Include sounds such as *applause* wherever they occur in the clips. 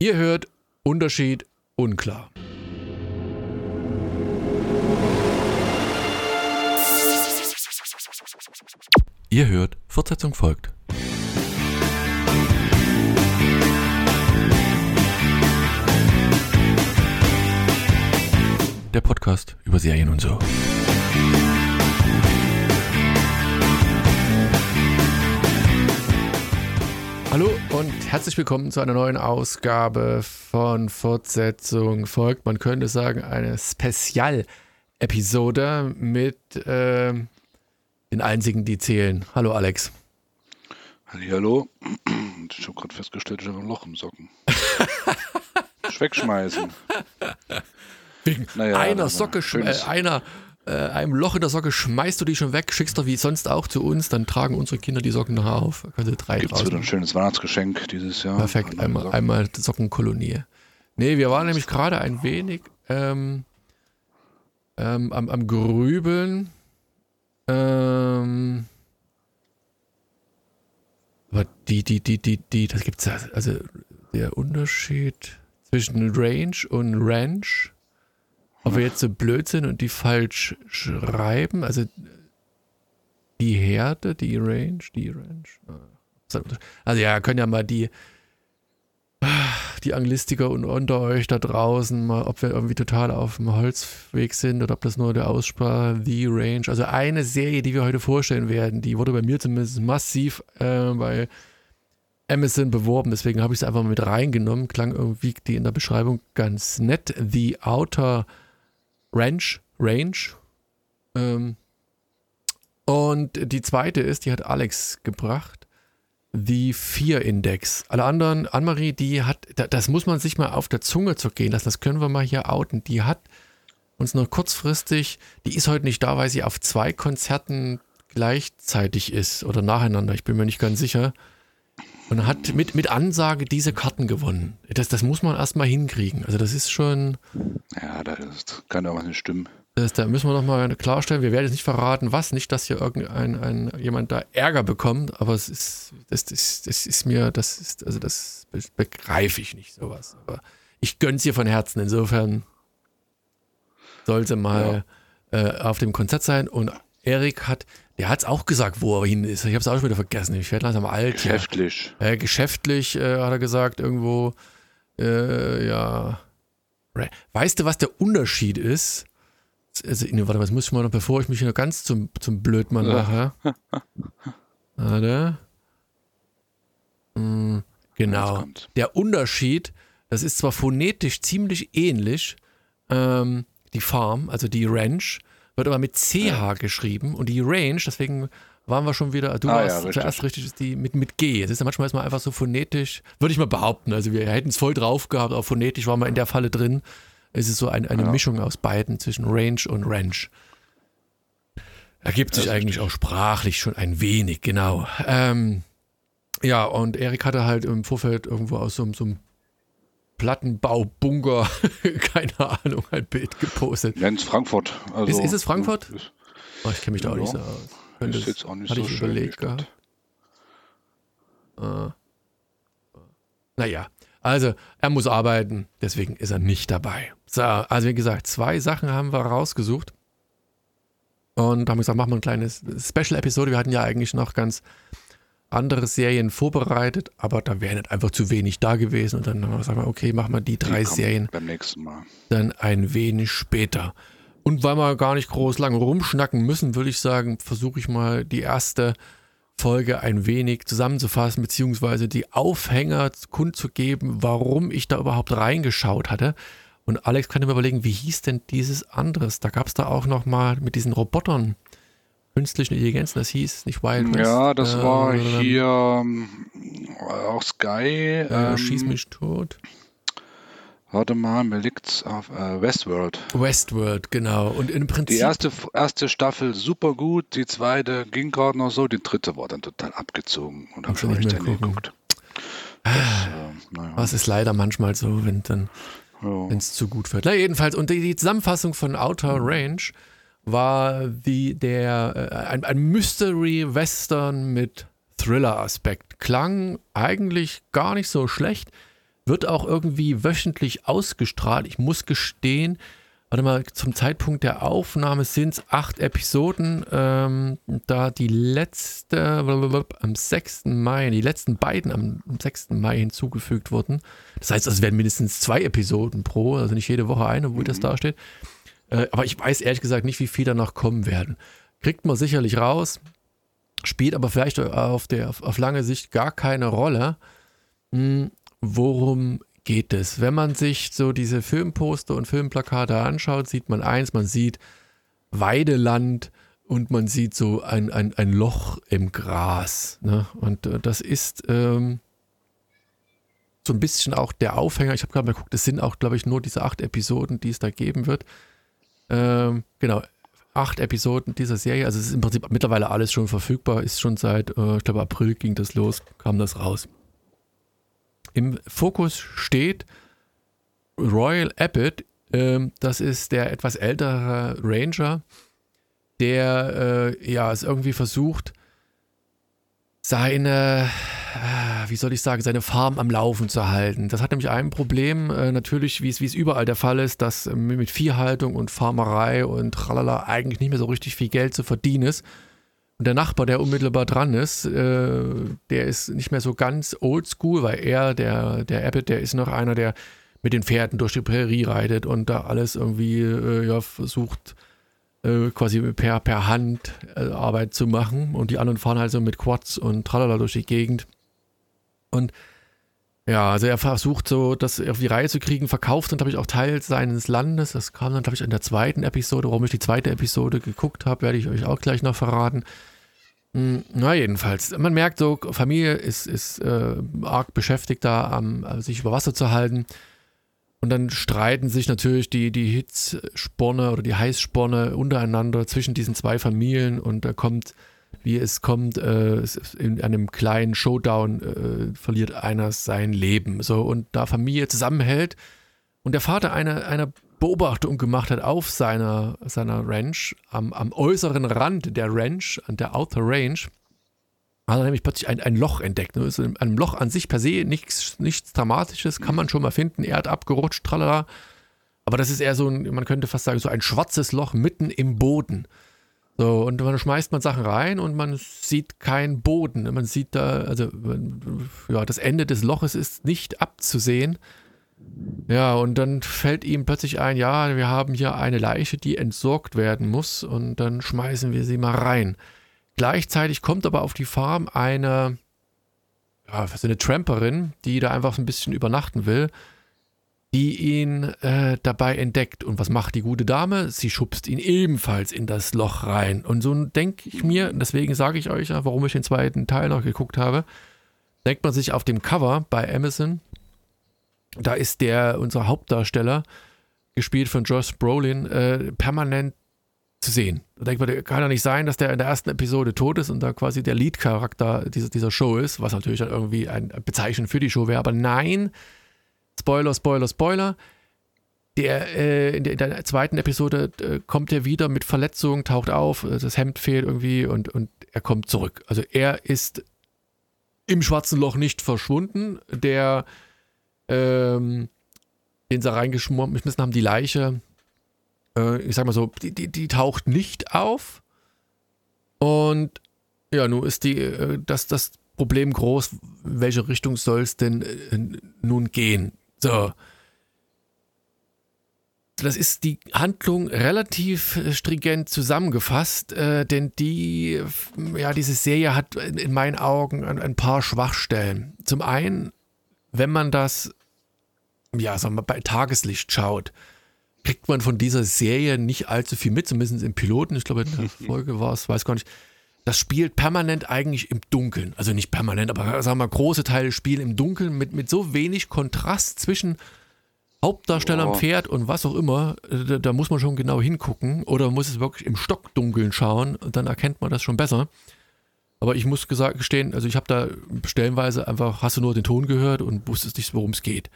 Ihr hört Unterschied unklar. Ihr hört, Fortsetzung folgt. Der Podcast über Serien und so. Herzlich willkommen zu einer neuen Ausgabe von Fortsetzung folgt. Man könnte sagen, eine Spezial-Episode mit äh, den einzigen, die zählen. Hallo Alex. Hallo. *clears throat* Ich habe gerade festgestellt, ich habe ein Loch im Socken. *laughs* Wegschmeißen. Wegen naja, einer Socke, äh, einer äh, einem Loch in der Socke schmeißt du die schon weg, schickst doch wie sonst auch zu uns, dann tragen unsere Kinder die Socken nachher auf. Also drei Gibt's wieder ein schönes Weihnachtsgeschenk dieses Jahr. Perfekt, einmal, einmal Sockenkolonie. Nee, wir waren nämlich gerade ein wenig ähm, ähm, am, am Grübeln. Ähm, aber die, die, die, die, die, das gibt's ja, also der Unterschied zwischen Range und Ranch ob wir jetzt so blöd sind und die falsch schreiben, also die Härte, die Range, die Range. Ah. Also ja, können ja mal die, die Anglistiker unter euch da draußen mal, ob wir irgendwie total auf dem Holzweg sind oder ob das nur der Aussprache The Range. Also eine Serie, die wir heute vorstellen werden, die wurde bei mir zumindest massiv äh, bei Amazon beworben, deswegen habe ich es einfach mal mit reingenommen. Klang irgendwie die in der Beschreibung ganz nett. The Outer Range, Range. Ähm, und die zweite ist, die hat Alex gebracht, die 4-Index. Alle anderen, Annemarie, die hat, das muss man sich mal auf der Zunge zergehen lassen, das können wir mal hier outen. Die hat uns nur kurzfristig, die ist heute nicht da, weil sie auf zwei Konzerten gleichzeitig ist oder nacheinander, ich bin mir nicht ganz sicher. Und hat mit, mit Ansage diese Karten gewonnen. Das, das muss man erstmal hinkriegen. Also das ist schon. Ja, das kann ja auch nicht stimmen. Das, da müssen wir nochmal klarstellen, wir werden jetzt nicht verraten, was, nicht, dass hier irgendein ein, jemand da Ärger bekommt, aber es ist, das, das, das ist mir, das ist, also das begreife ich nicht, sowas. Aber ich gönn's ihr von Herzen. Insofern sollte mal ja. äh, auf dem Konzert sein und Erik hat der hat es auch gesagt, wo er hin ist. Ich habe es auch schon wieder vergessen. Ich werde langsam alt. Geschäftlich. Ja. Äh, geschäftlich äh, hat er gesagt, irgendwo. Äh, ja. Weißt du, was der Unterschied ist? Also, warte, was muss ich mal noch, bevor ich mich noch ganz zum, zum Blödmann mache? warte. Hm, genau. Der Unterschied, das ist zwar phonetisch ziemlich ähnlich, ähm, die Farm, also die Ranch, wird aber mit CH geschrieben und die Range, deswegen waren wir schon wieder, du ah, warst ja, richtig. zuerst richtig, ist die mit, mit G. Es ist ja manchmal ist man einfach so phonetisch, würde ich mal behaupten. Also wir hätten es voll drauf gehabt, aber phonetisch waren wir in der Falle drin. Es ist so ein, eine ja. Mischung aus beiden zwischen Range und Ranch. Ergibt sich eigentlich richtig. auch sprachlich schon ein wenig, genau. Ähm, ja, und Erik hatte halt im Vorfeld irgendwo aus so, so einem Plattenbaubunker, *laughs* keine Ahnung, ein Bild gepostet. Jens Frankfurt. Also, ist, ist es Frankfurt? Oh, ich kenne mich da auch nicht so aus. Könnte ist jetzt auch nicht hatte so ich überlegt gehabt. Uh. Naja, also er muss arbeiten, deswegen ist er nicht dabei. So, also wie gesagt, zwei Sachen haben wir rausgesucht. Und haben gesagt, machen wir ein kleines Special-Episode. Wir hatten ja eigentlich noch ganz andere Serien vorbereitet, aber da wäre nicht einfach zu wenig da gewesen. Und dann haben wir gesagt, okay, machen wir die drei die Serien beim nächsten Mal. dann ein wenig später. Und weil wir gar nicht groß lange rumschnacken müssen, würde ich sagen, versuche ich mal die erste Folge ein wenig zusammenzufassen, beziehungsweise die Aufhänger kundzugeben, warum ich da überhaupt reingeschaut hatte. Und Alex kann mir überlegen, wie hieß denn dieses anderes? Da gab es da auch noch mal mit diesen Robotern künstlichen Intelligenz, das hieß nicht Wild West. Ja, das äh, war hier äh, auch Sky. Äh, ähm, Schieß mich tot. Warte mal, mir liegt's auf äh, Westworld. Westworld, genau. Und im Prinzip. Die erste, erste Staffel super gut, die zweite ging gerade noch so, die dritte war dann total abgezogen und habe schon nicht mehr geguckt. Das, äh, naja. Was ist leider manchmal so, wenn dann, ja. wenn es zu gut wird. Na, jedenfalls, und die, die Zusammenfassung von Outer Range war wie der, äh, ein, ein Mystery-Western mit Thriller-Aspekt. Klang eigentlich gar nicht so schlecht. wird auch irgendwie wöchentlich ausgestrahlt. Ich muss gestehen, warte mal, zum Zeitpunkt der Aufnahme sind es acht Episoden. Ähm, da die letzte am 6. Mai, die letzten beiden am 6. Mai hinzugefügt wurden. Das heißt, es werden mindestens zwei Episoden pro, also nicht jede Woche eine, wo mhm. das da steht. Äh, aber ich weiß ehrlich gesagt nicht, wie viele danach kommen werden. Kriegt man sicherlich raus, spielt aber vielleicht auf, der, auf lange Sicht gar keine Rolle. Hm, worum geht es? Wenn man sich so diese Filmposter und Filmplakate anschaut, sieht man eins, man sieht Weideland und man sieht so ein, ein, ein Loch im Gras. Ne? Und äh, das ist ähm, so ein bisschen auch der Aufhänger. Ich habe gerade mal geguckt, es sind auch, glaube ich, nur diese acht Episoden, die es da geben wird. Ähm, genau, acht Episoden dieser Serie. Also es ist im Prinzip mittlerweile alles schon verfügbar. Ist schon seit, äh, ich glaube, April ging das los, kam das raus. Im Fokus steht Royal Abbott. Ähm, das ist der etwas ältere Ranger, der äh, ja es irgendwie versucht, seine, äh, wie soll ich sagen, seine Farm am Laufen zu halten. Das hat nämlich ein Problem, äh, natürlich, wie es überall der Fall ist, dass mit Viehhaltung und Farmerei und tralala eigentlich nicht mehr so richtig viel Geld zu verdienen ist. Und der Nachbar, der unmittelbar dran ist, äh, der ist nicht mehr so ganz oldschool, weil er, der, der Abbott, der ist noch einer, der mit den Pferden durch die Prärie reitet und da alles irgendwie äh, ja, versucht, äh, quasi per, per Hand äh, Arbeit zu machen. Und die anderen fahren halt so mit Quads und tralala durch die Gegend. Und ja, also er versucht so, das auf die Reihe zu kriegen, verkauft und habe ich auch Teil seines Landes. Das kam dann, glaube ich, in der zweiten Episode. Warum ich die zweite Episode geguckt habe, werde ich euch auch gleich noch verraten. Hm, na, jedenfalls. Man merkt so, Familie ist, ist äh, arg beschäftigt da, am, äh, sich über Wasser zu halten. Und dann streiten sich natürlich die, die Hitzsponne oder die Heißsponne untereinander zwischen diesen zwei Familien und da kommt wie es kommt, äh, in einem kleinen Showdown äh, verliert einer sein Leben. So, und da Familie zusammenhält und der Vater eine, eine Beobachtung gemacht hat auf seiner, seiner Ranch, am, am äußeren Rand der Ranch, an der Outer Range, hat er nämlich plötzlich ein, ein Loch entdeckt. Ne? Also ein Loch an sich per se nichts, nichts Dramatisches, kann man schon mal finden, Erd abgerutscht, tralala. Aber das ist eher so ein, man könnte fast sagen, so ein schwarzes Loch mitten im Boden. So, und dann schmeißt man Sachen rein und man sieht keinen Boden. Man sieht da, also, ja, das Ende des Loches ist nicht abzusehen. Ja, und dann fällt ihm plötzlich ein, ja, wir haben hier eine Leiche, die entsorgt werden muss und dann schmeißen wir sie mal rein. Gleichzeitig kommt aber auf die Farm eine, ja, so eine Tramperin, die da einfach so ein bisschen übernachten will die ihn äh, dabei entdeckt. Und was macht die gute Dame? Sie schubst ihn ebenfalls in das Loch rein. Und so denke ich mir, deswegen sage ich euch warum ich den zweiten Teil noch geguckt habe, denkt man sich auf dem Cover bei Amazon, da ist der, unser Hauptdarsteller, gespielt von Josh Brolin, äh, permanent zu sehen. Da denkt man, kann ja nicht sein, dass der in der ersten Episode tot ist und da quasi der Lead-Charakter dieser, dieser Show ist, was natürlich dann irgendwie ein Bezeichnen für die Show wäre. Aber nein, Spoiler, Spoiler, Spoiler. Der, äh, in, der, in, der, zweiten Episode äh, kommt er wieder mit Verletzungen, taucht auf, äh, das Hemd fehlt irgendwie und, und er kommt zurück. Also er ist im schwarzen Loch nicht verschwunden. Der, ähm, den sie reingeschmissen haben, die Leiche, äh, ich sag mal so, die, die, die taucht nicht auf. Und ja, nun ist die, äh, das, das Problem groß, welche Richtung soll es denn äh, nun gehen? So. Das ist die Handlung relativ äh, stringent zusammengefasst, äh, denn die, ja, diese Serie hat in, in meinen Augen ein, ein, paar Schwachstellen. Zum einen, wenn man das, ja, sagen wir, bei Tageslicht schaut, kriegt man von dieser Serie nicht allzu viel mit, zumindest im Piloten. Ich glaube, in der Folge war es, weiß gar nicht das spielt permanent eigentlich im Dunkeln. Also nicht permanent, aber sagen wir mal, große Teile spielen im Dunkeln mit, mit so wenig Kontrast zwischen Hauptdarsteller am Pferd und was auch immer. Da, da, muss man schon genau hingucken oder muss es wirklich im Stockdunkeln schauen und dann erkennt man das schon besser. Aber ich muss gesagt gestehen, also ich habe da stellenweise einfach, hast du nur den Ton gehört und wusstest nicht, worum es geht.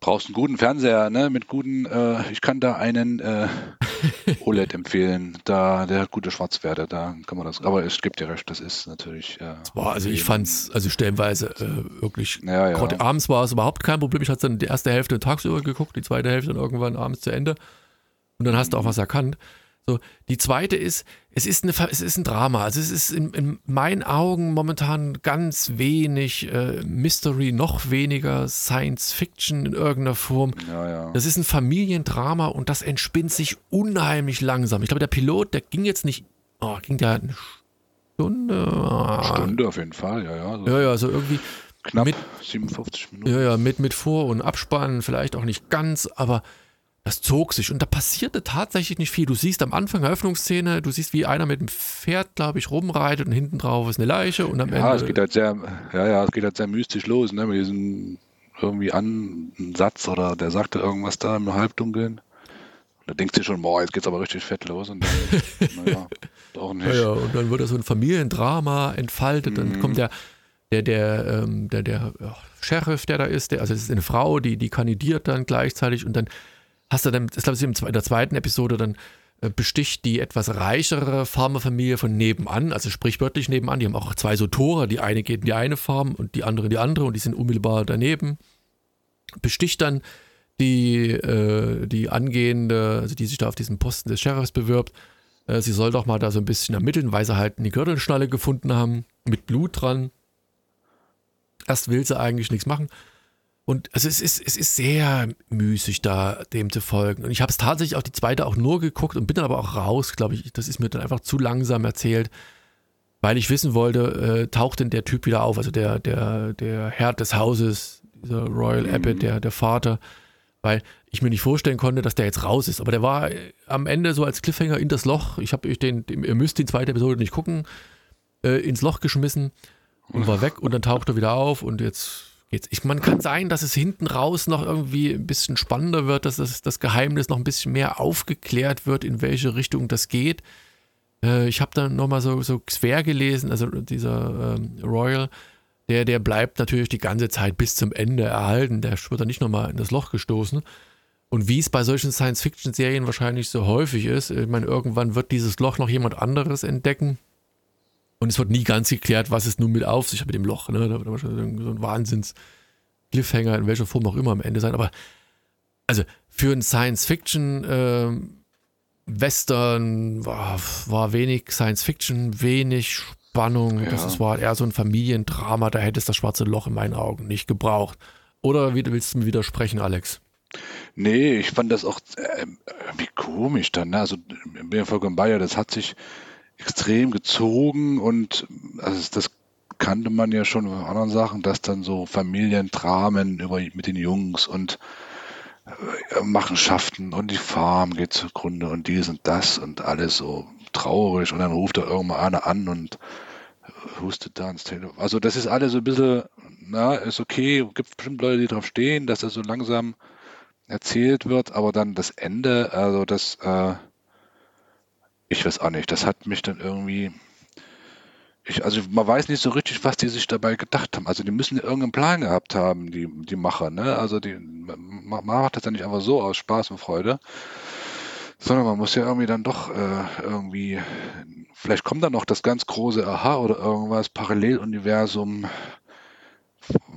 Brauchst einen guten Fernseher, ne? Mit guten, äh, ich kann da einen äh, *laughs* OLED empfehlen. Da, der hat gute Schwarzwerte, da kann man das. Aber es gibt ja recht, das ist natürlich. Äh, Boah, also ich fand's, also stellenweise äh, wirklich. Ja, ja. Gerade abends war es überhaupt kein Problem. Ich hatte dann die erste Hälfte tagsüber geguckt, die zweite Hälfte dann irgendwann abends zu Ende. Und dann hast du auch was erkannt. So, die zweite ist, es ist, eine, es ist ein Drama. Also es ist in, in meinen Augen momentan ganz wenig äh, Mystery, noch weniger Science Fiction in irgendeiner Form. Ja, ja. Das ist ein Familiendrama und das entspinnt sich unheimlich langsam. Ich glaube, der Pilot, der ging jetzt nicht, oh, ging der eine Stunde? Stunde auf jeden Fall, ja, ja. So ja, ja, so irgendwie. Knapp mit, 57 Minuten. Ja, ja, mit, mit Vor- und Abspannen, vielleicht auch nicht ganz, aber das zog sich und da passierte tatsächlich nicht viel. Du siehst am Anfang Eröffnungsszene, du siehst, wie einer mit dem Pferd, glaube ich, rumreitet und hinten drauf ist eine Leiche und am ja, Ende. es geht halt sehr, ja, ja, es geht halt sehr mystisch los, ne, mit diesem irgendwie an einen Satz oder der sagte irgendwas da im Halbdunkeln. Und da denkst du schon, boah, jetzt geht's aber richtig fett los und dann, *laughs* naja, doch nicht. Ja, und dann wird da so ein Familiendrama entfaltet, dann Mhm. kommt der, der, der, ähm, der, der Sheriff, der da ist, der, also es ist eine Frau, die, die kandidiert dann gleichzeitig und dann hast du dann, ich glaube, in der zweiten Episode dann äh, besticht die etwas reichere Farmerfamilie von nebenan, also sprichwörtlich nebenan, die haben auch zwei so Tore, die eine geht in die eine Farm und die andere in die andere und die sind unmittelbar daneben. Besticht dann die, äh, die angehende, also die sich da auf diesen Posten des Sheriffs bewirbt, äh, sie soll doch mal da so ein bisschen ermitteln, weil sie halt eine Gürtelschnalle gefunden haben, mit Blut dran. Erst will sie eigentlich nichts machen. Und also es ist, es ist sehr müßig, da dem zu folgen. Und ich habe es tatsächlich auch die zweite auch nur geguckt und bin dann aber auch raus, glaube ich. Das ist mir dann einfach zu langsam erzählt, weil ich wissen wollte, äh, taucht denn der Typ wieder auf, also der, der, der Herr des Hauses, dieser Royal Mhm. Abbott, der, der Vater, weil ich mir nicht vorstellen konnte, dass der jetzt raus ist. Aber der war äh, am Ende so als Cliffhanger in das Loch. Ich habe den, den, ihr müsst die zweite Episode nicht gucken, äh, ins Loch geschmissen und war weg und dann taucht er wieder auf und jetzt geht's. Ich, man kann sein, dass es hinten raus noch irgendwie ein bisschen spannender wird, dass das, das Geheimnis noch ein bisschen mehr aufgeklärt wird, in welche Richtung das geht. Äh, ich habe dann nochmal so, so quer gelesen, also dieser ähm, Royal, der, der bleibt natürlich die ganze Zeit bis zum Ende erhalten. Der wird dann nicht nochmal in das Loch gestoßen. Und wie es bei solchen Science-Fiction-Serien wahrscheinlich so häufig ist, ich meine, irgendwann wird dieses Loch noch jemand anderes entdecken. Und es wird nie ganz geklärt, was es nun mit auf sich hat mit dem Loch. Ne? Da wird wahrscheinlich so ein Wahnsinns-Cliffhanger in welcher Form auch immer am Ende sein. Aber also für einen Science-Fiction-Western war, war wenig Science-Fiction, wenig Spannung. Ja. Das war eher so ein Familiendrama. Da hätte es das schwarze Loch in meinen Augen nicht gebraucht. Oder wie willst du mir widersprechen, Alex? Nee, ich fand das auch äh, irgendwie komisch dann. Ne? Also ich bin ja vollkommen bei dir, das hat sich extrem gezogen und also das kannte man ja schon von anderen Sachen, dass dann so Familiendramen über mit den Jungs und äh, Machenschaften und die Farm geht zugrunde und dies und das und alles so traurig und dann ruft da irgendwann einer an und hustet da ins Telefon. Also das ist alles so ein bisschen, na, ist okay, gibt bestimmt Leute, die drauf stehen, dass das so langsam erzählt wird, aber dann das Ende, also das, äh, ich weiß auch nicht, das hat mich dann irgendwie, ich, also man weiß nicht so richtig, was die sich dabei gedacht haben. Also die müssen irgendeinen Plan gehabt haben, die, die Macher, ne? Also die, man macht das ja nicht einfach so aus Spaß und Freude, sondern man muss ja irgendwie dann doch äh, irgendwie, vielleicht kommt dann noch das ganz große Aha oder irgendwas, Paralleluniversum,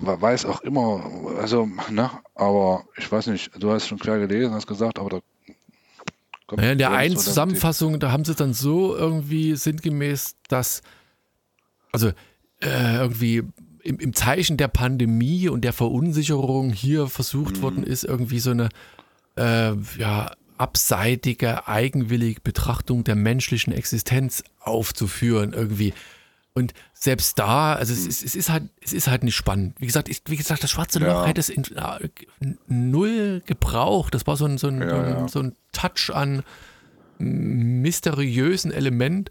weiß auch immer, also, ne, aber ich weiß nicht, du hast schon klar gelesen, hast gesagt, aber da kommt Naja, in der einen Zusammenfassung, da haben sie dann so irgendwie sinngemäß, dass, also äh, irgendwie im, im Zeichen der Pandemie und der Verunsicherung hier versucht Mhm. worden ist, irgendwie so eine äh, ja, abseitige, eigenwillige Betrachtung der menschlichen Existenz aufzuführen, irgendwie. Und selbst da, also es, ist, es ist halt, es ist halt nicht spannend. Wie gesagt, ich, wie gesagt, das schwarze Loch Ja. hätte es in, äh, null gebraucht. Das war so ein, so ein, Ja, so ein, ja. so ein Touch an mysteriösen Element,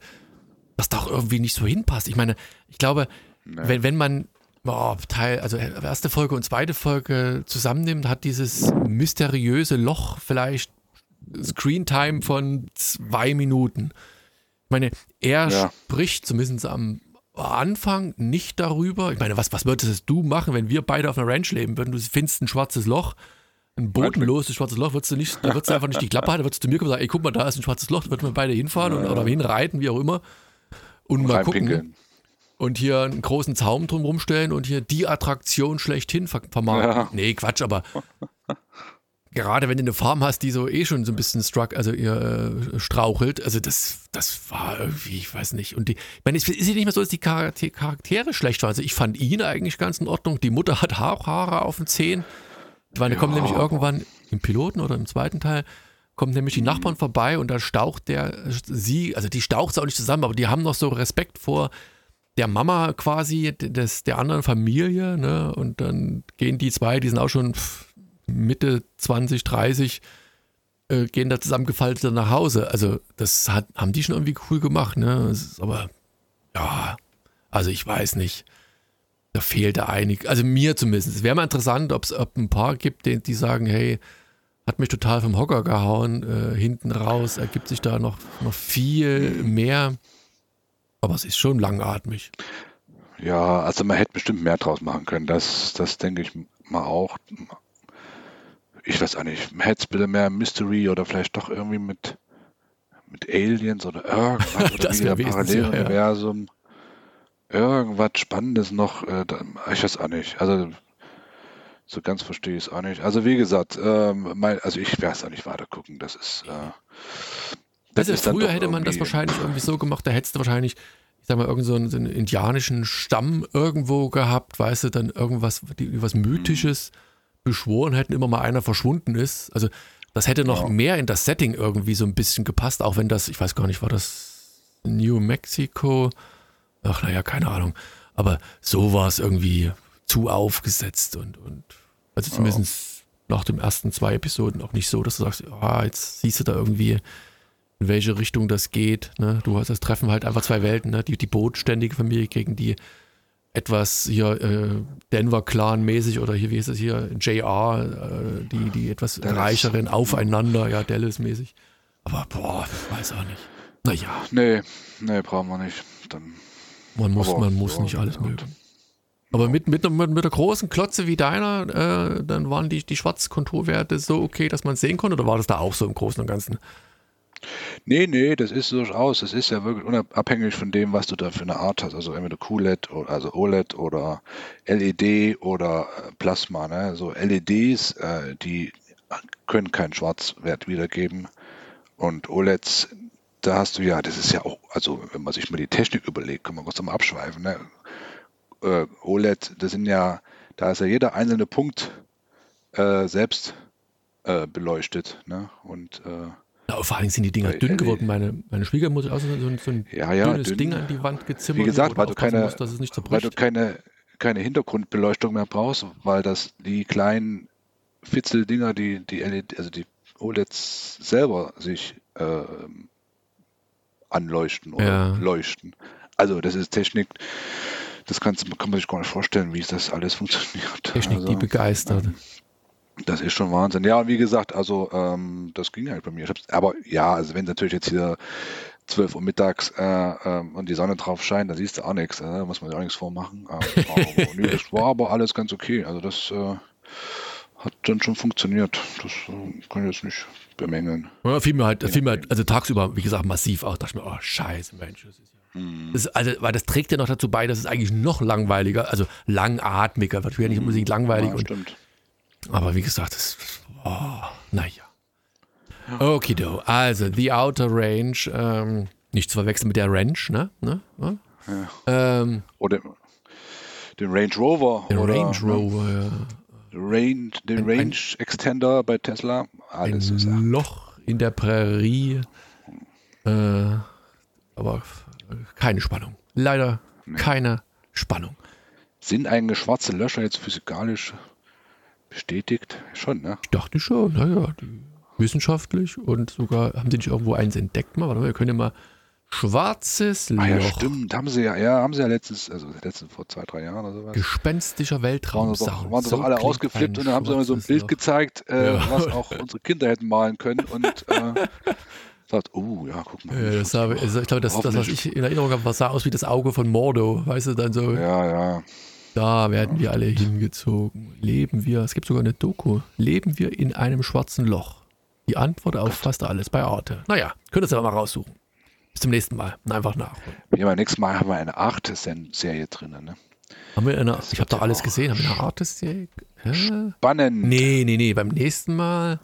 das doch irgendwie nicht so hinpasst. Ich meine, ich glaube, wenn, wenn man oh, Teil, also erste Folge und zweite Folge zusammennimmt, hat dieses mysteriöse Loch vielleicht Screentime von zwei Minuten. Ich meine, er Ja. spricht zumindest am Anfang nicht darüber. Ich meine, was, was würdest du machen, wenn wir beide auf einer Ranch leben würden? Du findest ein schwarzes Loch ein bodenloses schwarzes Loch, würdest du nicht, da würdest du einfach nicht die Klappe halten, da würdest du zu mir kommen und sagen, ey, guck mal, da ist ein schwarzes Loch, da würden wir beide hinfahren und, oder hinreiten, wie auch immer. Und mal gucken. Reinpinkeln. Und hier einen großen Zaum drumherum stellen und hier die Attraktion schlechthin ver vermarkten. Ja. Nee, Quatsch, aber *laughs* gerade wenn du eine Farm hast, die so eh schon so ein bisschen struck, also ihr äh, strauchelt, also das, das war irgendwie, ich weiß nicht. Und die, ich meine, es ist ja nicht mehr so, dass die Charakter- Charaktere schlecht waren. Also ich fand ihn eigentlich ganz in Ordnung. Die Mutter hat auch Haare auf den Zehen. Weil kommt Ja. nämlich irgendwann im Piloten oder im zweiten Teil kommen nämlich die Nachbarn vorbei und da staucht der sie, also die staucht sie auch nicht zusammen, aber die haben noch so Respekt vor der Mama quasi des, der anderen Familie, ne? Und dann gehen die zwei, die sind auch schon pff, Mitte 20, 30, äh, gehen da zusammengefaltet nach Hause. Also, das hat, haben die schon irgendwie cool gemacht, ne? Aber, ja, also ich weiß nicht. Da fehlt da einig, also mir zumindest. Es wäre mal interessant, ob es ein paar gibt, die, die sagen, hey, hat mich total vom Hocker gehauen, äh, hinten raus, ergibt sich da noch, noch viel mehr. Aber es ist schon langatmig. Ja, also man hätte bestimmt mehr draus machen können. Das, das denke ich mal auch. Ich weiß auch nicht. Hätte es bitte mehr Mystery oder vielleicht doch irgendwie mit, mit Aliens oder irgendwas *laughs* oder Das wieder wesentlich, ja, ja. Paralleluniversum. Irgendwas Spannendes noch. Äh, ich weiß auch nicht. Also so ganz verstehe ich es auch nicht. Also wie gesagt, ähm, mein, also ich werde es auch nicht weiter gucken. Das ist. Äh, das Also ist früher hätte man das wahrscheinlich irgendwie so gemacht, da hättest du wahrscheinlich, ich sag mal, irgend so einen, so einen indianischen Stamm irgendwo gehabt, weißt du, dann irgendwas, die, was Mythisches beschworen hätten, immer mal einer verschwunden ist. Also das hätte noch Ja. mehr in das Setting irgendwie so ein bisschen gepasst, auch wenn das, ich weiß gar nicht, war das New Mexico? Ach naja, keine Ahnung. Aber so war es irgendwie zu aufgesetzt und, und also zumindest nach den ersten zwei Episoden auch nicht so, dass du sagst, ah, jetzt siehst du da irgendwie, in welche Richtung das geht. Ne? Du hast das Treffen halt einfach zwei Welten, ne? die, die bodenständige Familie gegen die etwas hier äh, Denver-Clan-mäßig oder hier, wie ist es hier, JR, äh, die, die etwas Dallas. reicheren aufeinander, ja, Dallas-mäßig. Aber boah, ich weiß auch nicht. Naja, Nee, nee, brauchen wir nicht. Dann man muss, Aber, man muss ja, nicht alles gut. mögen. Aber mit, mit, mit, mit der großen Klotze wie deiner, äh, dann waren die, die Schwarzkonturwerte so okay, dass man sehen konnte, oder war das da auch so im Großen und Ganzen? Nee, nee, das ist durchaus. Das ist ja wirklich unabhängig von dem, was du da für eine Art hast. Also entweder QLED, oder, also OLED oder LED oder äh, Plasma. Ne? So LEDs, äh, die können keinen Schwarzwert wiedergeben. Und OLEDs, da hast du ja, das ist ja auch, also wenn man sich mal die Technik überlegt, kann man kurz mal abschweifen. Ne? Äh, OLED, das sind ja, da ist ja jeder einzelne Punkt äh, selbst äh, beleuchtet. Ne? Und äh, Ja, vor allem sind die Dinger Bei dünn LED. geworden. Meine, meine Schwiegermutter hat auch so ein, so ein Ja, ja, dünnes dünn. Ding an die Wand gezimmert. Wie gesagt, weil du keine- musst, weil du keine, keine Hintergrundbeleuchtung mehr brauchst, weil das die kleinen Fitzeldinger, die, die LED, also die OLEDs selber sich ähm, anleuchten oder Ja. leuchten. Also das ist Technik, das kann man sich gar nicht vorstellen, wie das alles funktioniert. Technik, also, die begeistert. Das ist schon Wahnsinn. Ja, und wie gesagt, also ähm, das ging halt bei mir. Aber ja, also wenn natürlich jetzt hier 12 Uhr mittags äh, ähm, und die Sonne drauf scheint, da siehst du auch nichts. Äh, da muss man sich auch nichts vormachen. Ähm, *laughs* aber, nö, das war aber alles ganz okay. Also das äh, hat dann schon funktioniert. Das äh, kann ich jetzt nicht bemängeln. Ja, fiel mir halt, fiel mir halt, also tagsüber, wie gesagt, massiv auch. Da dachte ich mir, oh, scheiße, Mensch. Das ist ja. Das, ist- also, weil das trägt ja noch dazu bei, dass es eigentlich noch langweiliger, also langatmiger wird. Ja nicht unbedingt langweilig. Ja, und, stimmt. Aber wie gesagt, das, oh, naja. Okido. Also, The Outer Range, ähm, nicht zu verwechseln mit der Ranch, ne? ne? ne? Ähm, Oder den Range Rover. der oder, Range Rover, ja. Range, den Ein- Range Extender bei Tesla. Alles ein Loch in der Prärie. Äh, aber keine Spannung. Leider keine Spannung. Sind eigentlich schwarze Löcher jetzt physikalisch bestätigt? Schon, ne? Ich dachte schon, naja, wissenschaftlich und sogar haben sie nicht irgendwo eins entdeckt mal. Warte mal, wir können ja mal schwarzes Ah ja, Loch, stimmt. Haben sie ja, ja, haben sie ja letztens, also letztens vor zwei, drei Jahren oder sowas. gespenstischer Waren sie doch, waren sie So doch alle ausgeflippt und dann haben sie mir so ein Bild Loch. gezeigt, äh, Ja. was auch unsere Kinder hätten malen können und äh, *laughs* sagt, oh ja, guck mal. Ja, das sah, also ich glaube, das, das, was ich in Erinnerung habe, sah aus wie das Auge von Mordo, weißt du, dann so. ja, ja. Da werden wir alle hingezogen. Leben wir, es gibt sogar eine Doku, leben wir in einem schwarzen Loch? Die Antwort auf fast alles bei Arte. Naja, könnt ihr es aber mal raussuchen. Bis zum nächsten Mal. Einfach nachholen. Ja, beim nächsten Mal haben wir eine Arte-Serie drin. Ne? Haben wir eine, ich habe doch alles gesehen. Haben wir eine Arte-Serie? Spannend. Nee, nee, nee. Beim nächsten Mal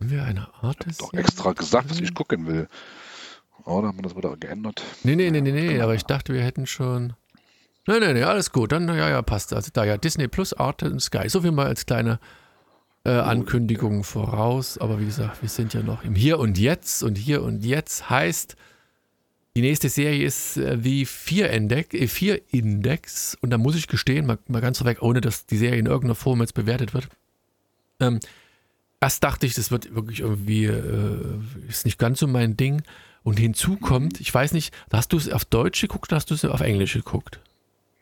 haben wir eine Arte-Serie? Doch extra gesagt, was ich gucken will. Oder haben wir das wieder geändert? Nee, nee, nee, nee, nee. Aber ich dachte, wir hätten schon. Nee, nee, nee, alles gut. Dann, ja, ja, passt. Also da ja Disney Plus, Arte und Sky. So viel mal als kleine äh, Ankündigung voraus. Aber wie gesagt, wir sind ja noch im Hier und Jetzt. Und Hier und Jetzt heißt, die nächste Serie ist äh, wie 4 Index, äh, 4 Index. Und da muss ich gestehen, mal, mal ganz vorweg, ohne dass die Serie in irgendeiner Form jetzt bewertet wird. Ähm, erst dachte ich, das wird wirklich irgendwie, äh, ist nicht ganz so mein Ding. Und hinzu kommt, ich weiß nicht, hast du es auf Deutsch geguckt oder hast du es auf Englisch geguckt?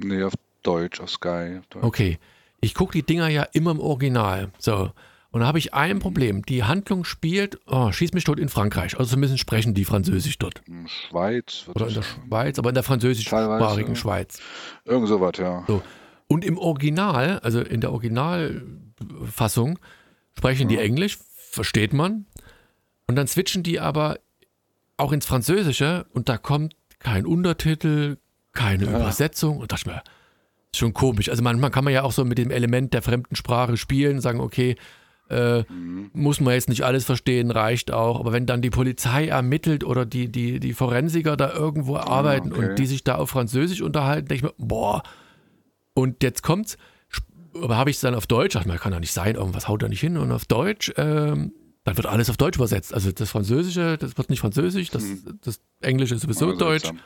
Nee, auf Deutsch, auf Sky. Auf Deutsch. Okay. Ich gucke die Dinger ja immer im Original. So. Und da habe ich ein Problem. Die Handlung spielt, oh, schieß mich tot in Frankreich. Also zumindest sprechen die Französisch dort. In Schweiz. Oder in der Schweiz, aber in der französischsprachigen. Schweiz. Irgend sowas, ja. So. Und im Original, also in der Originalfassung, sprechen die Englisch, versteht man. Und dann switchen die aber auch ins Französische und da kommt kein Untertitel, keine Ja. Übersetzung. Und dachte ich mir, ist schon komisch. Also manchmal kann man ja auch so mit dem Element der fremden Sprache spielen, sagen, okay, äh, Mhm. muss man jetzt nicht alles verstehen, reicht auch. Aber wenn dann die Polizei ermittelt oder die, die, die Forensiker da irgendwo arbeiten okay. und die sich da auf Französisch unterhalten, denke ich mir, boah. Und jetzt kommt's, aber habe ich es dann auf Deutsch, dachte mir, kann doch nicht sein, irgendwas haut da nicht hin. Und auf Deutsch, ähm, dann wird alles auf Deutsch übersetzt. Also das Französische, das wird nicht Französisch, das, das Englische ist sowieso Deutsch. seltsam.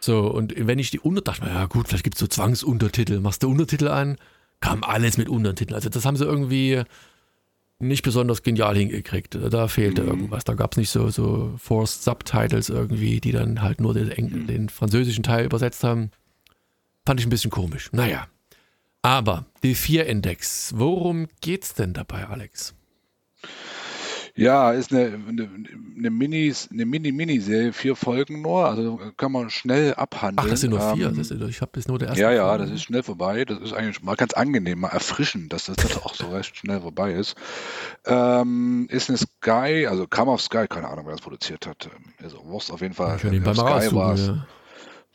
So, und wenn ich die Unter, dachte ich mir, ja gut, vielleicht gibt es so Zwangsuntertitel. Machst du Untertitel an, kam alles mit Untertiteln. Also das haben sie irgendwie nicht besonders genial hingekriegt. Da fehlte Mhm. irgendwas. Da gab es nicht so, so Forced Subtitles irgendwie, die dann halt nur den, Mhm. Den französischen Teil übersetzt haben. Fand ich ein bisschen komisch. Naja. Aber die 4-Index, worum geht's denn dabei, Alex? Ja, ist eine, eine, eine Mini, eine Mini-Mini-Serie, vier Folgen nur, also kann man schnell abhandeln. Ach, das sind nur vier. Ähm, Das ist, ich habe bis nur der erste. ja, ja, Folge. das ist schnell vorbei. Das ist eigentlich mal ganz angenehm, mal erfrischend, dass das, das auch so recht schnell vorbei ist. Ähm, ist eine Sky, also kam auf Sky, keine Ahnung, wer das produziert hat. Ähm, Also Wurst auf jeden Fall. Ich Äh, beim Sky war es, Ja.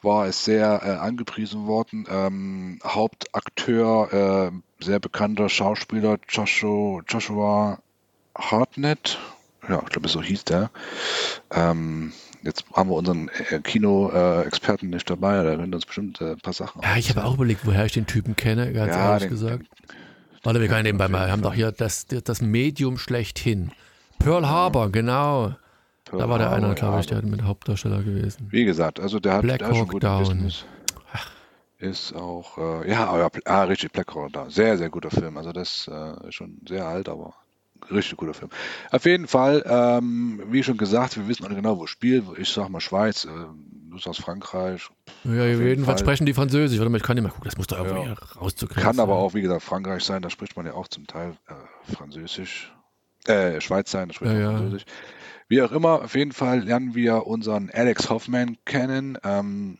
war es sehr äh, angepriesen worden. Ähm, Hauptakteur, äh, sehr bekannter Schauspieler Joshua, Joshua Hartnett. Ja, ich glaube, so hieß der. Ähm, jetzt haben wir unseren äh, Kino-Experten nicht dabei, der könnte uns bestimmt äh, ein paar Sachen Ja, ich habe auch überlegt, woher ich den Typen kenne, ganz Ja, ehrlich den- gesagt. Warte, wir können nebenbei mal. Wir haben doch hier das, das Medium schlechthin. Pearl Harbor, genau. Da war der Pearl einer, Harbor, glaube ich, der mit Hauptdarsteller gewesen. Wie gesagt, also der hat, Black der Hawk Down. Ist auch, äh, ja, ah, richtig, Black Hawk Down. Sehr, sehr guter Film. Also das äh, ist schon sehr alt, aber richtig guter Film. Auf jeden Fall, ähm, wie schon gesagt, wir wissen noch nicht genau, wo es spielt. Ich sag mal Schweiz, äh, du sagst Frankreich. Ja, jeden jedenfalls Fall. sprechen die Französisch. Warte mal, ich kann nicht mal gucken. Das muss doch irgendwie Ja. rauszukriegen Kann aber auch, wie gesagt, Frankreich sein, da spricht man ja auch zum Teil äh, Französisch. Äh, Schweiz sein, da spricht Ja, man ja. Französisch. Wie auch immer, auf jeden Fall lernen wir unseren Alex Hoffman kennen. Ähm,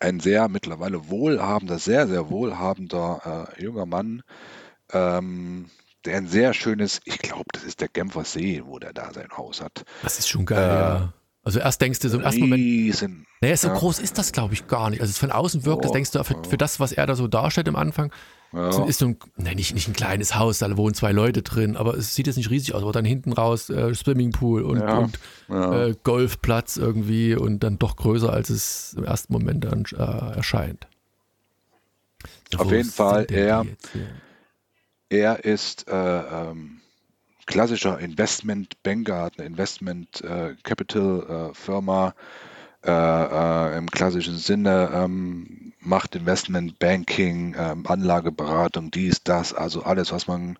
ein sehr mittlerweile wohlhabender, sehr, sehr wohlhabender äh, junger Mann, ähm, ein sehr schönes, ich glaube, das ist der Genfer See, wo der da sein Haus hat. Das ist schon geil, Äh, ja. Also erst denkst du so im ersten Moment, Riesen. naja, so ja. groß ist das, glaube ich, gar nicht. Also von außen wirkt das, Oh, denkst du, für, für das, was er da so darstellt am Anfang, Ja. ist- ist so ein, nein, nicht, nicht ein kleines Haus, da wohnen zwei Leute drin, aber es sieht jetzt nicht riesig aus. Aber dann hinten raus äh, Swimmingpool und, Ja, und äh, Golfplatz irgendwie und dann doch größer, als es im ersten Moment dann äh, erscheint. Auf jeden Fall, er- jetzt? Er ist äh, ähm, klassischer Investmentbanker, hat eine Investment äh, Capital äh, Firma äh, äh, im klassischen Sinne, ähm, macht Investment Banking, ähm, Anlageberatung, dies, das, also alles, was man,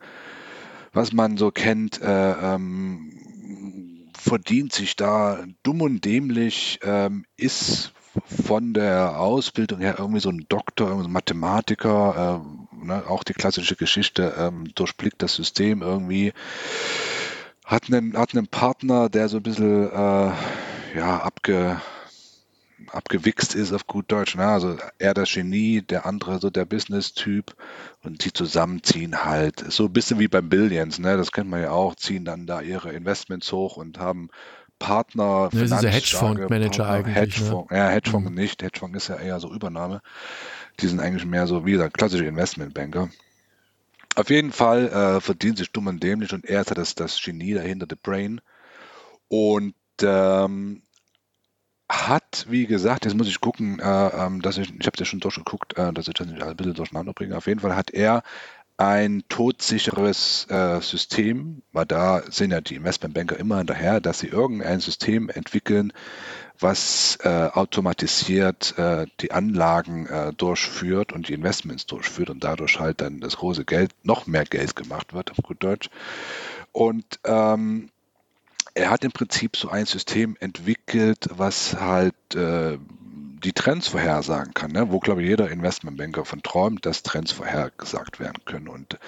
was man so kennt, äh, ähm, verdient sich da dumm und dämlich, ähm, ist von der Ausbildung her irgendwie so ein Doktor, so ein Mathematiker, ähm, ne, auch die klassische Geschichte, ähm, durchblickt das System irgendwie, hat einen, hat einen Partner, der so ein bisschen äh, ja, abge, abgewichst ist auf gut Deutsch. Ne? Also er das Genie, der andere so der Business-Typ und die zusammenziehen halt. So ein bisschen wie beim Billions, ne? das kennt man ja auch, ziehen dann da ihre Investments hoch und haben Partner. Ne, diese Hedgefonds-Manager eigentlich. Hedgefonds, ne? Ja, Hedgefonds mhm. nicht. Hedgefonds ist ja eher so Übernahme. Die sind eigentlich mehr so wie gesagt klassische Investmentbanker. Auf jeden Fall äh, verdient sich dumm und dämlich und er ist ja das, das Genie dahinter, The Brain. Und ähm, hat, wie gesagt, jetzt muss ich gucken, äh, ähm, dass ich, ich habe es ja schon durchgeguckt, äh, dass ich das nicht ein bisschen durcheinander bringe. Auf jeden Fall hat er ein todsicheres äh, System, weil da sind ja die Investmentbanker immer hinterher, dass sie irgendein System entwickeln, was äh, automatisiert äh, die Anlagen äh, durchführt und die Investments durchführt und dadurch halt dann das große Geld, noch mehr Geld gemacht wird, auf gut Deutsch. Und ähm, er hat im Prinzip so ein System entwickelt, was halt äh, die Trends vorhersagen kann, ne? wo, glaube ich, jeder Investmentbanker von träumt, dass Trends vorhergesagt werden können. Und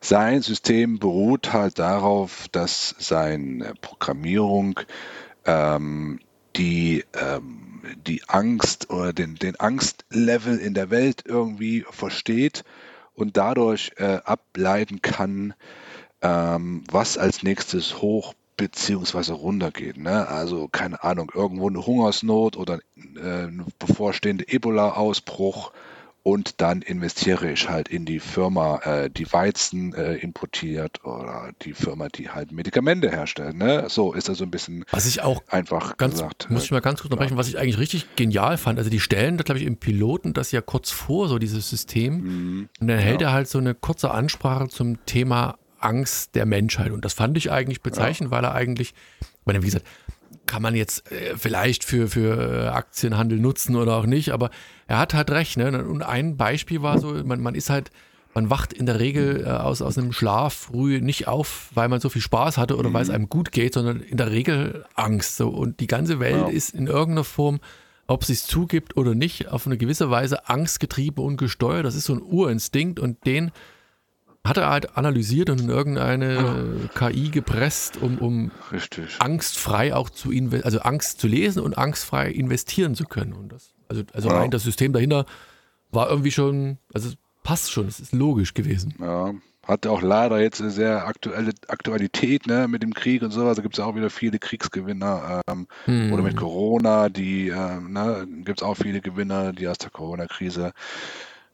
sein System beruht halt darauf, dass seine Programmierung ähm, die, ähm, die Angst oder den, den Angstlevel in der Welt irgendwie versteht und dadurch äh, ableiten kann, ähm, was als nächstes hoch beziehungsweise runtergeht. Ne? Also keine Ahnung, irgendwo eine Hungersnot oder äh, ein bevorstehende Ebola-Ausbruch und dann investiere ich halt in die Firma, äh, die Weizen äh, importiert oder die Firma, die halt Medikamente herstellt. Ne? So ist das so ein bisschen was ich auch einfach ganz, gesagt. Muss ich mal ganz kurz unterbrechen, ja. was ich eigentlich richtig genial fand. Also die stellen, glaube ich, im Piloten das ja kurz vor, so dieses System. Mhm. Und dann hält ja. er halt so eine kurze Ansprache zum Thema Angst der Menschheit. Und das fand ich eigentlich bezeichnend, ja. weil er eigentlich, meine, wie gesagt, kann man jetzt äh, vielleicht für, für Aktienhandel nutzen oder auch nicht, aber er hat halt recht. Ne? Und ein Beispiel war so, man, man ist halt, man wacht in der Regel äh, aus, aus einem Schlaf früh nicht auf, weil man so viel Spaß hatte oder mhm. weil es mhm. einem gut geht, sondern in der Regel Angst. So. Und die ganze Welt ja. ist in irgendeiner Form, ob sie es zugibt oder nicht, auf eine gewisse Weise angstgetrieben und gesteuert. Das ist so ein Urinstinkt und den hat er halt analysiert und in irgendeine ah. KI gepresst, um, um angstfrei auch zu investieren, also Angst zu lesen und angstfrei investieren zu können. Und das, also, also ja. rein das System dahinter war irgendwie schon, also passt schon, es ist logisch gewesen. Ja, hat auch leider jetzt eine sehr aktuelle Aktualität ne, mit dem Krieg und sowas. Da gibt es auch wieder viele Kriegsgewinner. Ähm, hm. Oder mit Corona, die ähm, ne, gibt es auch viele Gewinner, die aus der Corona-Krise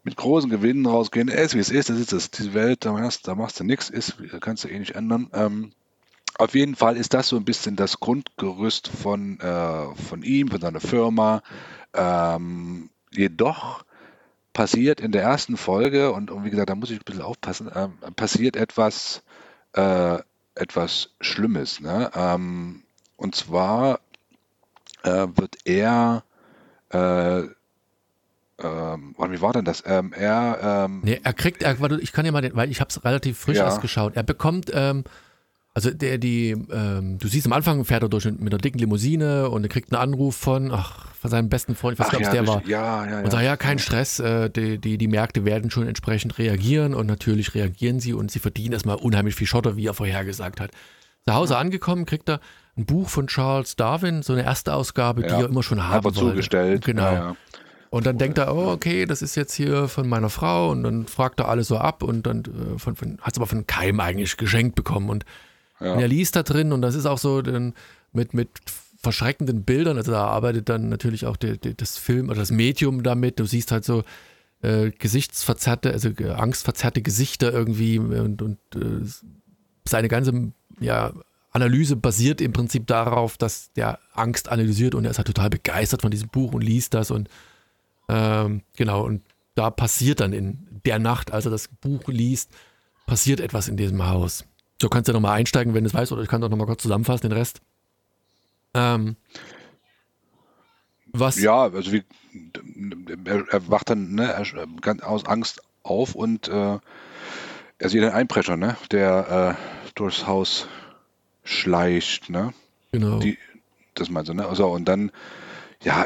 mit großen Gewinnen rausgehen. Es ist wie es ist, das ist das, die Welt, da machst, da machst du nichts, ist, kannst du eh nicht ändern. Ähm, auf jeden Fall ist das so ein bisschen das Grundgerüst von, äh, von ihm, von seiner Firma. Ähm, jedoch passiert in der ersten Folge, und, und, wie gesagt, da muss ich ein bisschen aufpassen, äh, passiert etwas, äh, etwas Schlimmes. Ne? Ähm, und zwar äh, wird er äh, ähm, wie war denn das? Ähm, er, ähm, nee, er kriegt, er, ich kann ja mal, den, weil ich habe es relativ frisch ja. ausgeschaut. Er bekommt, ähm, also der, die, ähm, du siehst am Anfang fährt er durch mit einer dicken Limousine und er kriegt einen Anruf von, ach, von seinem besten Freund, was glaubst ja, der war? Ja, ja, ja. Und sagt, ja, kein Stress, äh, die, die, die Märkte werden schon entsprechend reagieren und natürlich reagieren sie und sie verdienen erstmal unheimlich viel Schotter, wie er vorhergesagt hat. Zu Hause angekommen, kriegt er ein Buch von Charles Darwin, so eine erste Ausgabe, die er immer schon haben wollte. zugestellt. Genau. Und dann denkt er, oh, okay, das ist jetzt hier von meiner Frau und dann fragt er alles so ab und dann äh, von, von, hat es aber von Keim eigentlich geschenkt bekommen. Und, ja. und, er liest da drin und das ist auch so dann mit, mit verschreckenden Bildern, also da arbeitet dann natürlich auch die, die, das Film oder das Medium damit. Du siehst halt so äh, gesichtsverzerrte, also äh, angstverzerrte Gesichter irgendwie und, und äh, seine ganze ja, Analyse basiert im Prinzip darauf, dass der Angst analysiert und er ist halt total begeistert von diesem Buch und liest das und ähm, genau, und da passiert dann in der Nacht, als er das Buch liest, passiert etwas in diesem Haus. So kannst du ja nochmal einsteigen, wenn du es weißt, oder ich kann doch nochmal kurz zusammenfassen, den Rest. Ähm, was? Ja, also wie, er, er wacht dann ne, er, ganz aus Angst auf und äh, er sieht einen Einbrecher, ne, der äh, durchs Haus schleicht, ne? Genau. Die, das meinst du, ne? Also, und dann ja,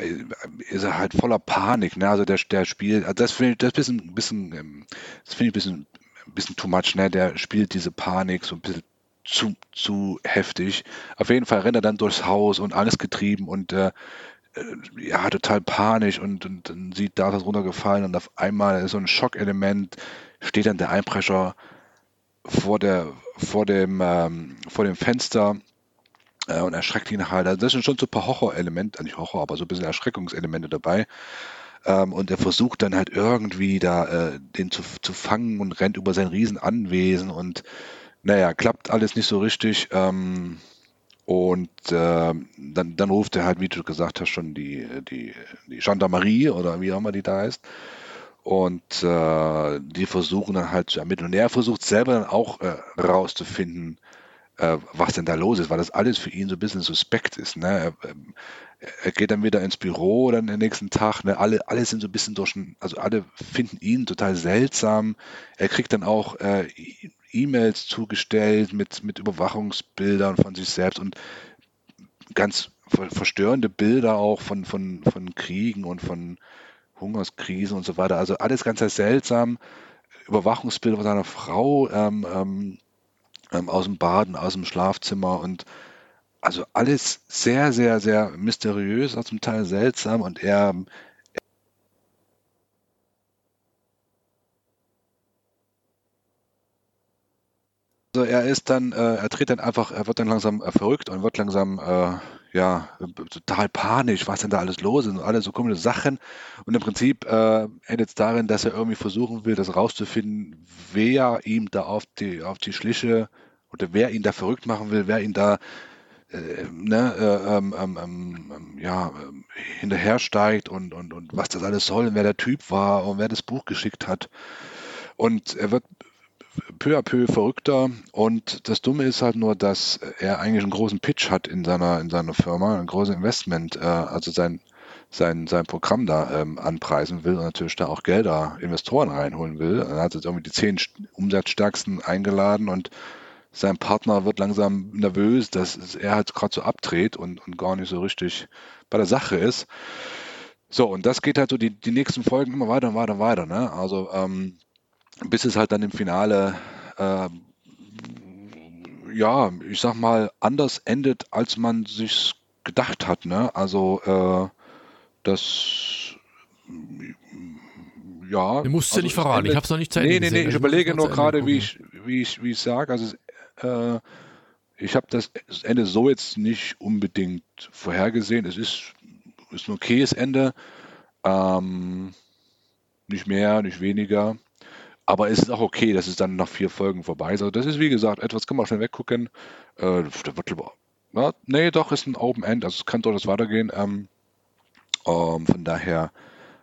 ist er halt voller Panik. Ne? Also der, der spielt, also das finde ich das bisschen, bisschen, ähm, das finde ich ein bisschen, ein bisschen too much. Ne? Der spielt diese Panik so ein bisschen zu, zu heftig. Auf jeden Fall rennt er dann durchs Haus und alles getrieben und äh, äh, ja, total panisch und, und dann sieht da das runtergefallen und auf einmal ist so ein Schockelement, steht dann der Einbrecher vor, der, vor, dem, ähm, vor dem Fenster äh, und erschreckt ihn halt. Also das sind schon so ein paar Horrorelemente, nicht Horror, aber so ein bisschen Erschreckungselemente dabei. Ähm, und er versucht dann halt irgendwie da äh, den zu, zu fangen und rennt über sein Riesenanwesen und naja, klappt alles nicht so richtig. Ähm, und äh, dann, dann ruft er halt, wie du gesagt hast, schon die, die, die Gendarmerie oder wie auch immer die da ist. Und äh, die versuchen dann halt zu ermitteln. Und er versucht selber dann auch äh, rauszufinden, äh, was denn da los ist, weil das alles für ihn so ein bisschen suspekt ist. Ne? Er, er geht dann wieder ins Büro dann den nächsten Tag. Ne? Alle, alle sind so ein bisschen durch, also alle finden ihn total seltsam. Er kriegt dann auch äh, E-Mails zugestellt mit, mit Überwachungsbildern von sich selbst und ganz verstörende Bilder auch von, von, von Kriegen und von Hungerskrisen und so weiter. Also alles ganz sehr seltsam. Überwachungsbilder von seiner Frau ähm, ähm, ähm aus dem Baden, aus dem Schlafzimmer und also alles sehr, sehr, sehr mysteriös, zum Teil seltsam und er, Also er ist dann, äh, er tritt dann einfach, er wird dann langsam äh, verrückt und wird langsam, äh, ja, total panisch, was denn da alles los ist und alle so komische Sachen. Und im Prinzip äh, endet es darin, dass er irgendwie versuchen will, das rauszufinden, wer ihm da auf die, auf die Schliche oder wer ihn da verrückt machen will, wer ihn da äh, ne, äh, ähm, ähm, ähm, ja, hinterher steigt und, und, und was das alles soll und wer der Typ war und wer das Buch geschickt hat. Und er wird peu à peu verrückter. Und das Dumme ist halt nur, dass er eigentlich einen großen Pitch hat in seiner, in seiner Firma, ein großes Investment, äh, also sein, sein, sein Programm da ähm, anpreisen will und natürlich da auch Gelder, Investoren reinholen will. Er hat jetzt irgendwie die zehn umsatzstärksten eingeladen und sein Partner wird langsam nervös, dass er halt gerade so abdreht und, und gar nicht so richtig bei der Sache ist. So, und das geht halt so die, die nächsten Folgen immer weiter und weiter und weiter. Ne? Also ähm, bis es halt dann im Finale, äh, ja, ich sag mal, anders endet, als man sich gedacht hat. Ne? Also äh, das ja. Du musst also ja nicht verraten, endet, ich hab's noch nicht zu Ende Nee, nee, nee, ich also überlege nur gerade, wie ich, wie ich, wie ich sage. Also äh, ich habe das Ende so jetzt nicht unbedingt vorhergesehen. Es ist, ist ein okayes Ende. Ähm, nicht mehr, nicht weniger. Aber es ist auch okay, dass es dann nach vier Folgen vorbei ist. Also das ist wie gesagt, etwas kann man schnell weggucken. Äh, der wird ja, nee, doch, ist ein Open End, also es kann durchaus weitergehen. Ähm, ähm, von daher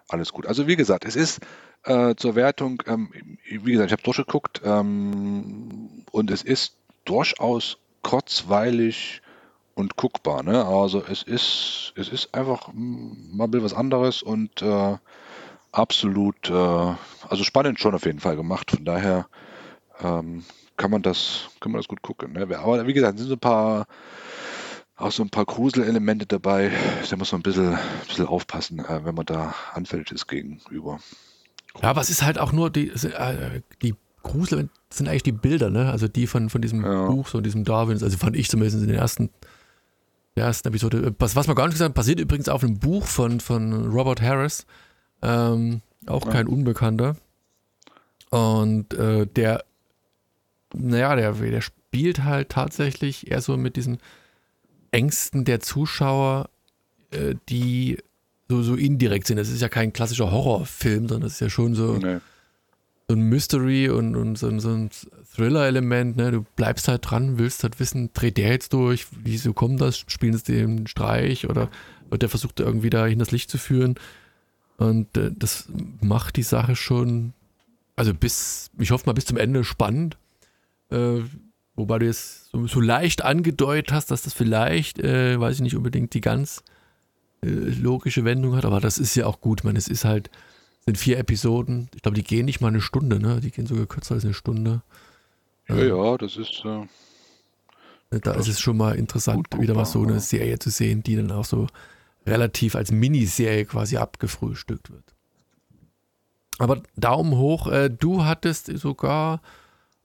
alles gut. Also wie gesagt, es ist äh, zur Wertung, ähm, wie gesagt, ich habe durchgeguckt ähm, und es ist durchaus kurzweilig und guckbar. Ne? Also es ist, es ist einfach mal was anderes und äh, absolut, äh, also spannend schon auf jeden Fall gemacht. Von daher ähm, kann man das, kann man das gut gucken. Ne? Aber wie gesagt, sind so ein paar auch so ein paar Gruselelemente dabei. Da muss man ein bisschen, ein bisschen aufpassen, äh, wenn man da anfällig ist gegenüber. Ja, aber es ist halt auch nur die, äh, die Grusel sind eigentlich die Bilder, ne? Also die von, von diesem ja. Buch, so diesem Darwin, also fand ich zumindest in den ersten, der ersten Episode. Was, was man gar nicht gesagt hat, basiert übrigens auf einem Buch von, von Robert Harris. Ähm, auch ja. kein Unbekannter. Und äh, der, naja, der, der spielt halt tatsächlich eher so mit diesen Ängsten der Zuschauer, äh, die so, so indirekt sind. Das ist ja kein klassischer Horrorfilm, sondern das ist ja schon so, nee. so ein Mystery und, und so, so ein Thriller-Element. Ne? Du bleibst halt dran, willst halt wissen, dreht der jetzt durch, wieso kommt das, spielen sie den Streich oder wird der versucht, irgendwie da hinters Licht zu führen. Und äh, das macht die Sache schon, also bis, ich hoffe mal, bis zum Ende spannend. Äh, wobei du jetzt so, so, leicht angedeutet hast, dass das vielleicht, äh, weiß ich nicht unbedingt, die ganz äh, logische Wendung hat, aber das ist ja auch gut. Ich meine, es ist halt, sind vier Episoden. Ich glaube, die gehen nicht mal eine Stunde, ne? Die gehen sogar kürzer als eine Stunde. Ja, ja, das ist. Äh, da ist es schon mal interessant, wieder mal so eine Serie zu sehen, die dann auch so relativ als Miniserie quasi abgefrühstückt wird. Aber Daumen hoch, äh, du hattest sogar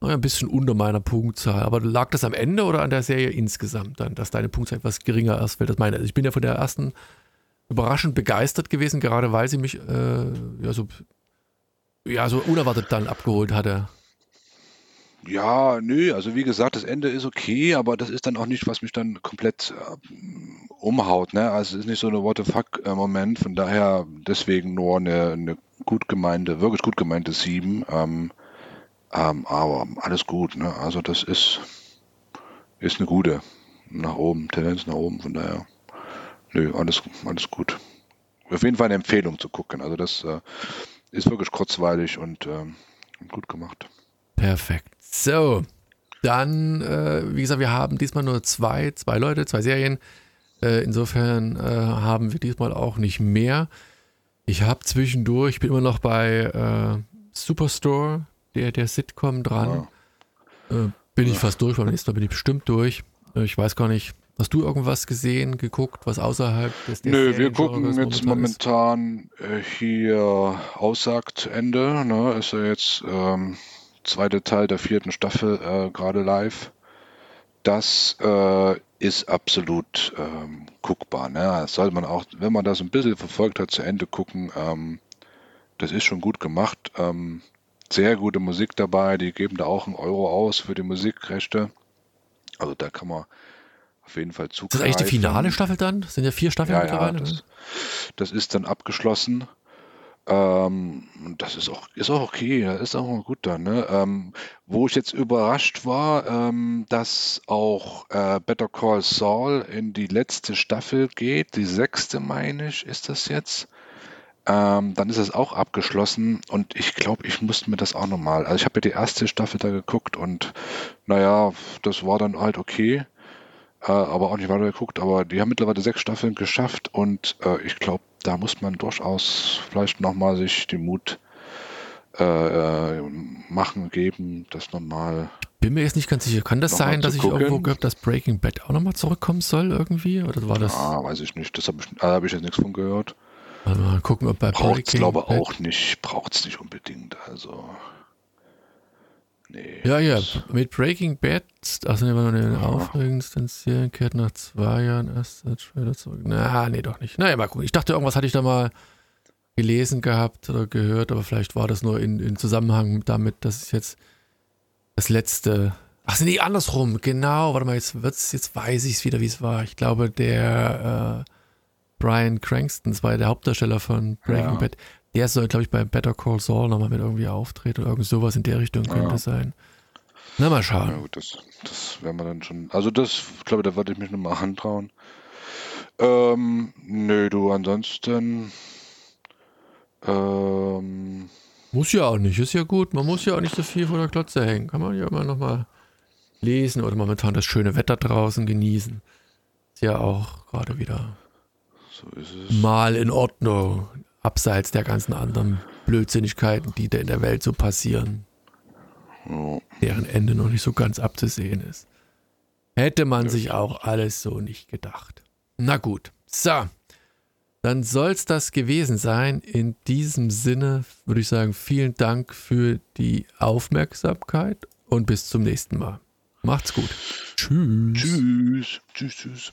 ein bisschen unter meiner Punktzahl. Aber lag das am Ende oder an der Serie insgesamt dann, dass deine Punktzahl etwas geringer ausfällt? Das meine ich. Ich bin ja von der ersten überraschend begeistert gewesen, gerade weil sie mich äh, ja, so, ja, so unerwartet dann abgeholt hatte. Ja, nö, also wie gesagt, das Ende ist okay, aber das ist dann auch nicht, was mich dann komplett äh, umhaut. Ne? Also es ist nicht so eine What the fuck-Moment, von daher deswegen nur eine, eine gut gemeinte, wirklich gut gemeinte 7. Ähm, ähm, aber alles gut, ne? Also das ist, ist eine gute. Nach oben, Tendenz nach oben, von daher. Nö, alles, alles gut. Auf jeden Fall eine Empfehlung zu gucken. Also das äh, ist wirklich kurzweilig und äh, gut gemacht. Perfekt. So, dann, äh, wie gesagt, wir haben diesmal nur zwei, zwei Leute, zwei Serien. Äh, insofern äh, haben wir diesmal auch nicht mehr. Ich habe zwischendurch, ich bin immer noch bei äh, Superstore, der, der Sitcom dran. Ja. Äh, bin ich fast durch, beim nächsten Mal bin ich bestimmt durch. Äh, ich weiß gar nicht, hast du irgendwas gesehen, geguckt, was außerhalb des Nö, wir gucken jetzt momentan äh, hier Aussagt Ende. Ne? Ist ja jetzt ähm, zweite Teil der vierten Staffel äh, gerade live. Das äh, ist absolut ähm, guckbar. Ne? Das sollte man auch, wenn man das ein bisschen verfolgt hat, zu Ende gucken. Ähm, das ist schon gut gemacht. Ähm, sehr gute Musik dabei. Die geben da auch einen Euro aus für die Musikrechte. Also da kann man auf jeden Fall zugreifen. Ist das eigentlich die finale Staffel dann? Das sind ja vier Staffeln ja, mittlerweile. Ja, das, das, ist dann abgeschlossen. Ähm, das ist auch, ist auch okay, ist auch gut dann. Ne? Ähm, wo ich jetzt überrascht war, ähm, dass auch äh, Better Call Saul in die letzte Staffel geht, die sechste meine ich, ist das jetzt. Ähm, dann ist es auch abgeschlossen und ich glaube, ich musste mir das auch nochmal. Also ich habe ja die erste Staffel da geguckt und naja, das war dann halt okay, äh, aber auch nicht weiter geguckt. Aber die haben mittlerweile sechs Staffeln geschafft und äh, ich glaube, da muss man durchaus vielleicht nochmal sich den Mut äh, äh, machen, geben, das nochmal. Bin mir jetzt nicht ganz sicher. Kann das sein, dass ich gucken? irgendwo gehört, dass Breaking Bad auch nochmal zurückkommen soll irgendwie? Oder war das? Ah, weiß ich nicht. Das habe ich, hab ich jetzt nichts von gehört. Also mal gucken, ob bei Braucht es, glaube ich, auch nicht. Braucht es nicht unbedingt. Also. Nee. Ja, ja. Mit Breaking Bad, also nehmen wir noch den ja. aufregendsten Serien, kehrt nach zwei Jahren erst der Trailer zurück. Na, nee, doch nicht. Naja, mal gucken. Ich dachte, irgendwas hatte ich da mal gelesen gehabt oder gehört, aber vielleicht war das nur in, in Zusammenhang damit, dass es jetzt das letzte. Ach, nee, andersrum, genau. Warte mal, jetzt wird's, jetzt weiß ich es wieder, wie es war. Ich glaube, der äh, Brian Cranston, das war der Hauptdarsteller von Breaking ja. Bad, der soll, glaube ich, bei Better Call Saul nochmal mit irgendwie auftreten oder irgend sowas in der Richtung könnte ja. sein. Na, mal schauen. Ja, gut, das, das werden wir dann schon. Also, das, ich glaube, da würde ich mich nochmal antrauen. Ähm, nö, du, ansonsten. Ähm, muss ja auch nicht, ist ja gut. Man muss ja auch nicht so viel vor der Klotze hängen. Kann man ja immer nochmal lesen oder momentan das schöne Wetter draußen genießen. Ist ja auch gerade wieder so mal in Ordnung, abseits der ganzen anderen Blödsinnigkeiten, die da in der Welt so passieren, deren Ende noch nicht so ganz abzusehen ist. Hätte man ja. sich auch alles so nicht gedacht. Na gut, so. Dann soll es das gewesen sein. In diesem Sinne würde ich sagen, vielen Dank für die Aufmerksamkeit und bis zum nächsten Mal. Macht's gut. Tschüss. Tschüss. Tschüss, tschüss.